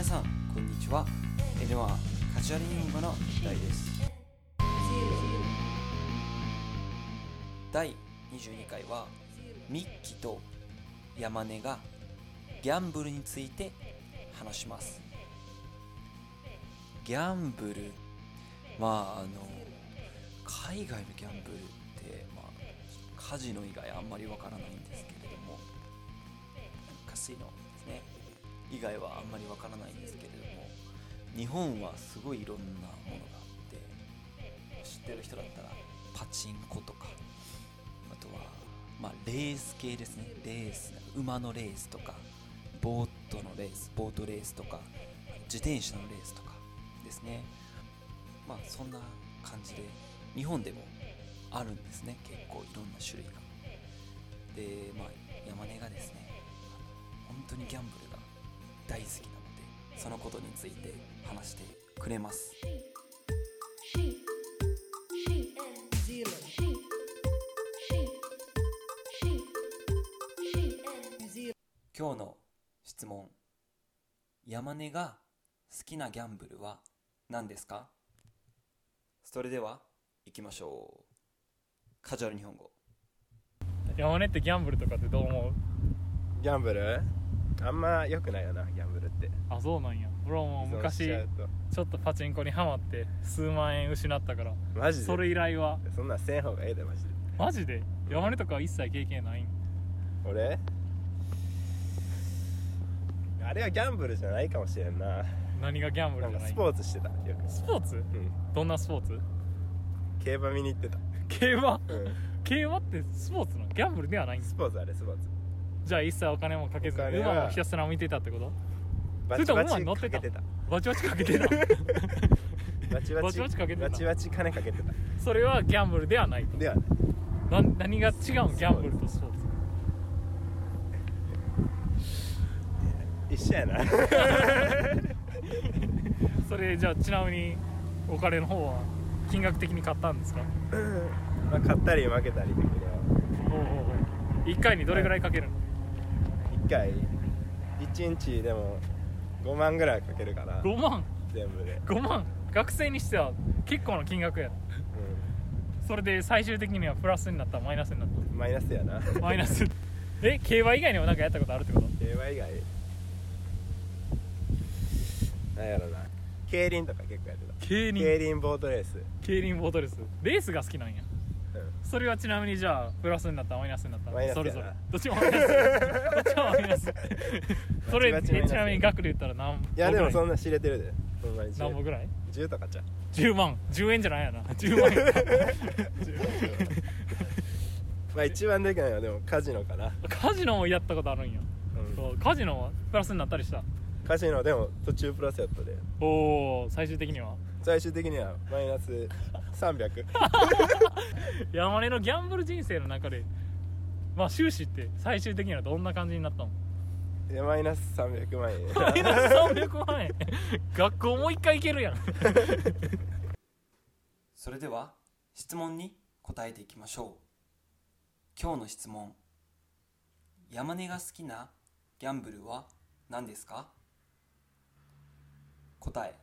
皆さんこんにちは。N1 カジュアル日本語の大です。第22回はミッキーと山根がギャンブルについて話します。ギャンブルまああの海外のギャンブルって、まあ、カジノ以外あんまりわからないんですけれどもカシノ以外はあんまりわからないんですけれども日本はすごいいろんなものがあって知ってる人だったらパチンコとかあとはまあレース系ですね。レース馬のレースとかボートのレースボートレースとか自転車のレースとかですね。まあそんな感じで日本でもあるんですね。結構いろんな種類が。でまあ山根がですね本当にギャンブル大好きなのでそのことについて話してくれます.今日の質問山根が好きなギャンブルは何ですか？それでは行きましょう。カジュアル日本語。山根ってギャンブルとかってどう思う？ギャンブル？あんま良くないよなギャンブルって。あそうなんや。俺はもう依存し昔ちゃうと。ちょっとパチンコにハマって数万円失ったから。マジで？それ以来は。そんなんせん方がええでマジで。マジで？山根とかは一切経験ないん？俺？あれはギャンブルじゃないかもしれんな。何がギャンブルじゃない？なんかスポーツしてたよく。スポーツ？うん。どんなスポーツ？競馬見に行ってた。競馬？うん。競馬ってスポーツなの？ギャンブルではないんスポーツあれスポーツじゃあ一切お金もかけずにお金は。馬もひたすら見てたってこと？バそれとも馬に乗ってた？かけてた。バチバチかけてた？バチバチ。バチバチかけてた？バチバチ金かけてた。それはギャンブルではないと。ではねな何が違うんギャンブルとスポーツ一緒やな。それじゃあちなみにお金の方は金額的に買ったんですか？まあ勝ったり負けたりだけどおうおうおう。1回にどれぐらいかけるの？1回1日でも5万ぐらいかけるかな5万？全部で、5万？学生にしては結構な金額や。うそれで最終的にはプラスになったマイナスになっん、マイナスやな。たマイナス。え競馬以外にも何かやったことあるってこと？競馬以外。なんやろな。競輪とか結構やってた。競輪。競輪ボートレース、競輪ボートレース。レースが好きなんや。うんそれはちなみにじゃあプラスになったマイナスになったマイナスそれぞれ。どっちもマイナス。どっちもマイナス。それバチバチマイナスえちなみに額で言ったら何？いやでもそんんな知れてるで。ほんまに。何本ぐらい？10とかちゃう。10万。10円じゃないやな。10万円。まあ一番でかいのはでもカジノかな、カジノもやったことあるんや、うん。そう。カジノはプラスになったりした？カジノでも途中プラスやったで。おお最終的には最終的にはマイナス300 山根のギャンブル人生の中でまあ収支って最終的にはどんな感じになったの？でマイナス300万円。マイナス300万円。学校もう一回行けるやん。それでは質問に答えていきましょう。今日の質問。山根が好きなギャンブルは何ですか？答え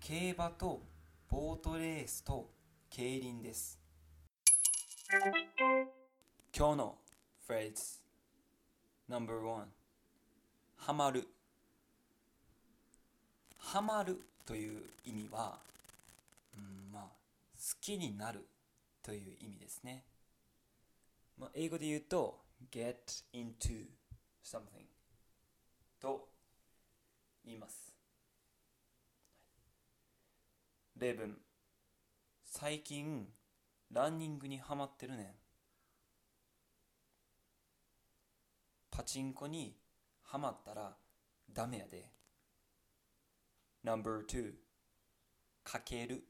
競馬とボートレースと競輪です。今日のフレーズ No.1 ハマる。ハマるという意味はうんまあ好きになるという意味ですね、まあ、英語で言うと get into something と言います。例文最近ランニングにハマってるねん。パチンコにハマったらダメやで。No.2 かける。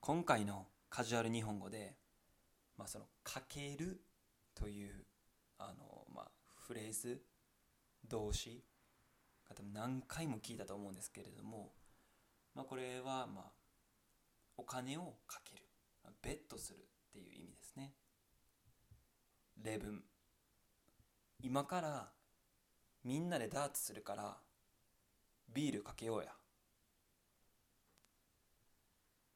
今回のカジュアル日本語で、まあ、そのかけるというあの、まあ、フレーズ動詞何回も聞いたと思うんですけれども、まあ、これは、まあ、お金をかける。ベットするっていう意味ですね。例文。今からみんなでダーツするからビールかけようや。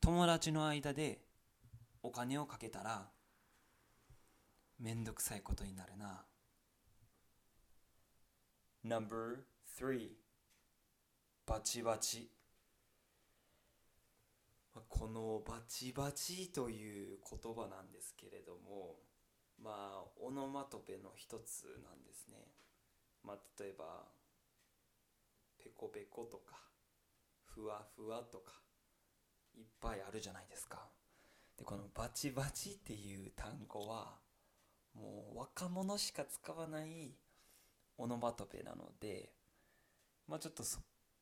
友達の間でお金をかけたらめんどくさいことになるな。No.3 バチバチ。このバチバチという言葉なんですけれどもまあオノマトペの一つなんですね。まあ例えばペコペコとかふわふわとかいっぱいあるじゃないですか。でこのバチバチっていう単語はもう若者しか使わないオノマトペなのでまあちょっとそ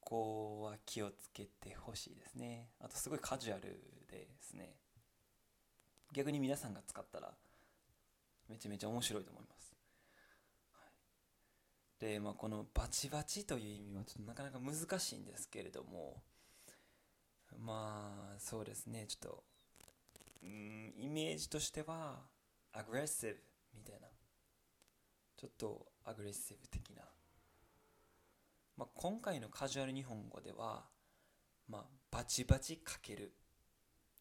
こは気をつけてほしいですね。あとすごいカジュアルですね。逆に皆さんが使ったらめちゃめちゃ面白いと思います、はい、でまあこのバチバチという意味はちょっとなかなか難しいんですけれどもまあそうですね。ちょっとうんイメージとしてはアグレッシブみたいな。ちょっとアグレッシブ的な、まあ、今回のカジュアル日本語では、まあ、バチバチかける。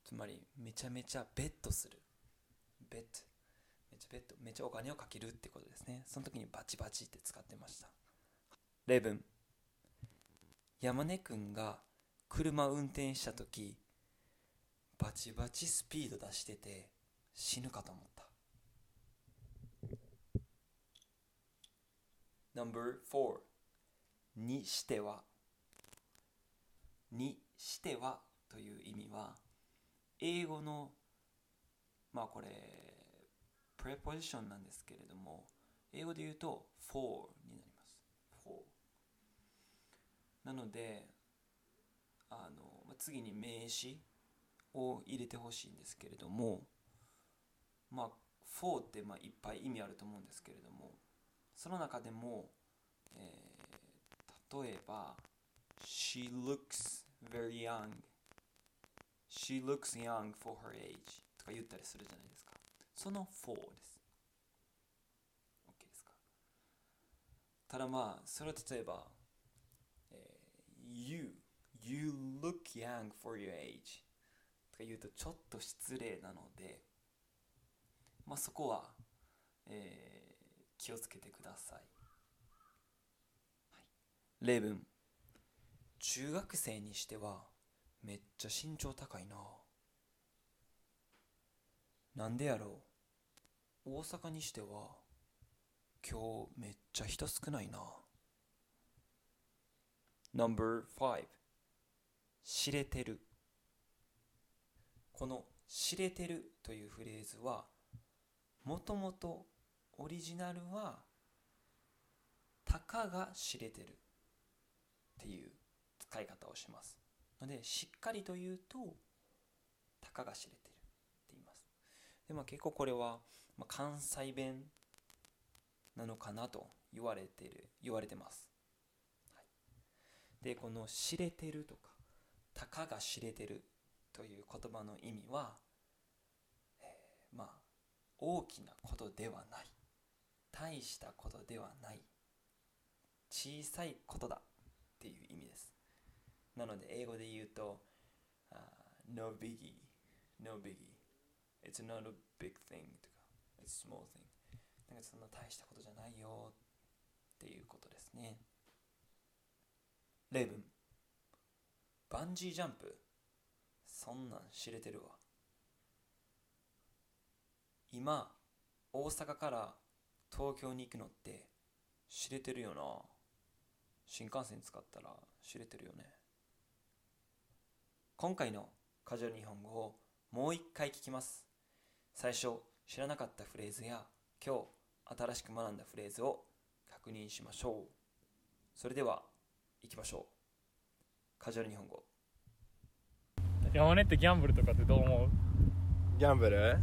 つまりめちゃめちゃベットする。ベットめちゃベットめちゃお金をかけるってことですね。その時にバチバチって使ってました。例文。山根くんが車運転した時バチバチスピード出してて死ぬかと思った。No.4 にしては。にしてはという意味は英語のまあこれプレポジションなんですけれども英語で言うと for になります。for なのであの次に名詞を入れてほしいんですけれどもまあ for ってまあいっぱい意味あると思うんですけれどもその中でも、えー例えば She looks very young. She looks young for her age とか言ったりするじゃないですか。その for です。OK ですか。ただまあそれは例えば、えー You You look young for your age とか言うとちょっと失礼なのでまあそこは、えー気をつけてくださ、い、例文中学生にしてはめっちゃ身長高いな。なんでやろう。大阪にしては今日めっちゃ人少ないな。No.5 知れてる。この「知れてる」というフレーズはもともとオリジナルは「たかが知れてる」っていう使い方をします。のでしっかりと言うと「たかが知れてる」って言います。でまあ結構これは、ま、関西弁なのかなと言われてる言われてます、はい、でこの「知れてる」とか「たかが知れてる」という言葉の意味は、えーまあ大きなことではない。大したことではない。小さいことだ。っていう意味です。なので英語で言うと、あー No biggie No biggie. It's not a big thing とか It's a small thing. なんかそんな大したことじゃないよっていうことですね。例文。バンジージャンプ。そんなん知れてるわ。今大阪から東京に行くのって知れてるよな。新幹線使ったら知れてるよね。今回のカジュアル日本語をもう一回聞きます。最初知らなかったフレーズや今日新しく学んだフレーズを確認しましょう。それでは行きましょう。カジュアル日本語。山根ってギャンブルとかってどう思う？ギャンブル？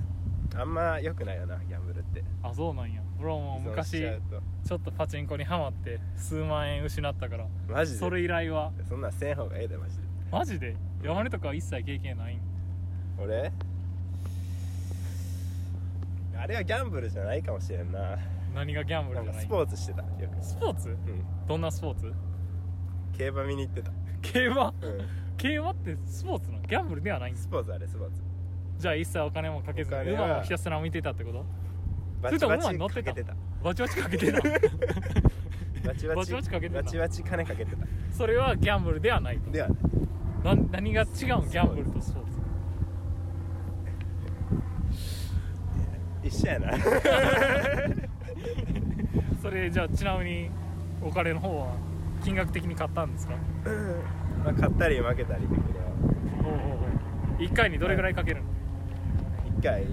あんま良くないよなギャンブルって。あそうなんや。俺はもう依存し昔ちゃうと。ちょっとパチンコにはまって数万円失ったからマジで？それ以来は。そんなんせん方がええでマジで。マジで？山根とかは一切経験ないん？俺？あれはギャンブルじゃないかもしれんな。何がギャンブルじゃない？なんかスポーツしてたよく。スポーツ？うん。どんなスポーツ？競馬見に行ってた。競馬？うん。競馬ってスポーツなの？ギャンブルではないんですスポーツあれスポーツじゃあ一切お金もかけずにお金は。馬もひたすら見てたってこと？バチバチ馬に乗ってた？かけてた。バチバチかけてた？バチバチ。かけてた？バチバチ金かけてた。それはギャンブルではないと。ではねな何が違うんギャンブルとスポーツ一緒やな。それじゃあちなみにお金の方は金額的に買ったんですか？まあ勝ったり負けたりだけどおうおうおう。1回にどれぐらいかけるの？1回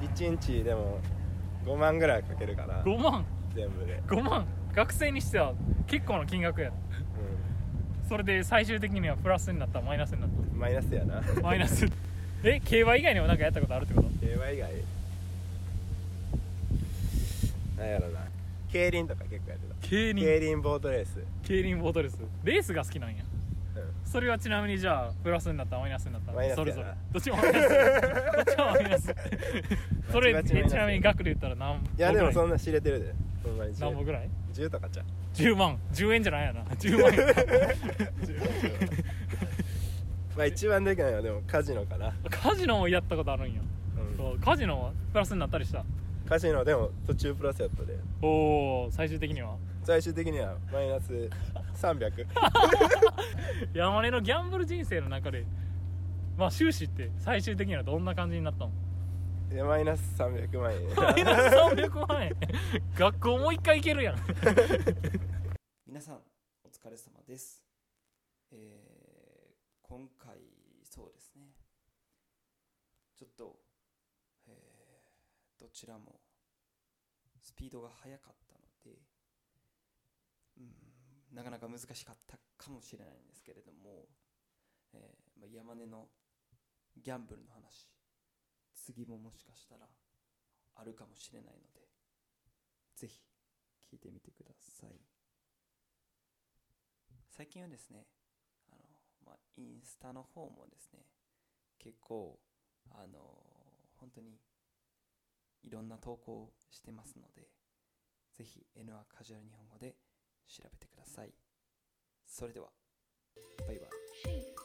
1日でも5万ぐらいかけるかな5万？全部で、5万？学生にしては結構な金額や。それで最終的にはプラスになったマイナスになっうん、マイナスやな。たマイナス。え競馬以外にも何かやったことあるってこと？競馬以外。なんやろな。競輪とか結構やってた。競輪。競輪ボートレース。競輪ボートレース。レースが好きなんや。うそれはちなみにじゃあプラスになったマイナスになったマイナスやな。それぞれ。どっちもマイナス どっちもマイナス。それバチバチマイナス。えちなみに額で言ったら何？んいやでもそんんな知れてるで。ほんまに何本ぐらい？10とかちゃう。10万。10円じゃないやな。10万円。まあ一番でかいのはでもカジノかな、カジノもやったことあるんやうん。そう。カジノはプラスになったりした？カジノでも途中プラスやったで。おお最終的には最終的にはマイナス300 山根のギャンブル人生の中でまあ収支って最終的にはどんな感じになったの？いやマイナス300万円。マイナス300万円。学校もう一回行けるやん。皆さんお疲れ様です、えー、今回そうですね。ちょっと、えー、どちらもスピードが速かったのでなかなか難しかったかもしれないんですけれども、えーまあ、山根のギャンブルの話次ももしかしたらあるかもしれないのでぜひ聞いてみてください。最近はですねあの、まあ、インスタの方もですね結構あの本当にいろんな投稿してますのでぜひ N はカジュアル日本語で調べてください。それではバイバイ。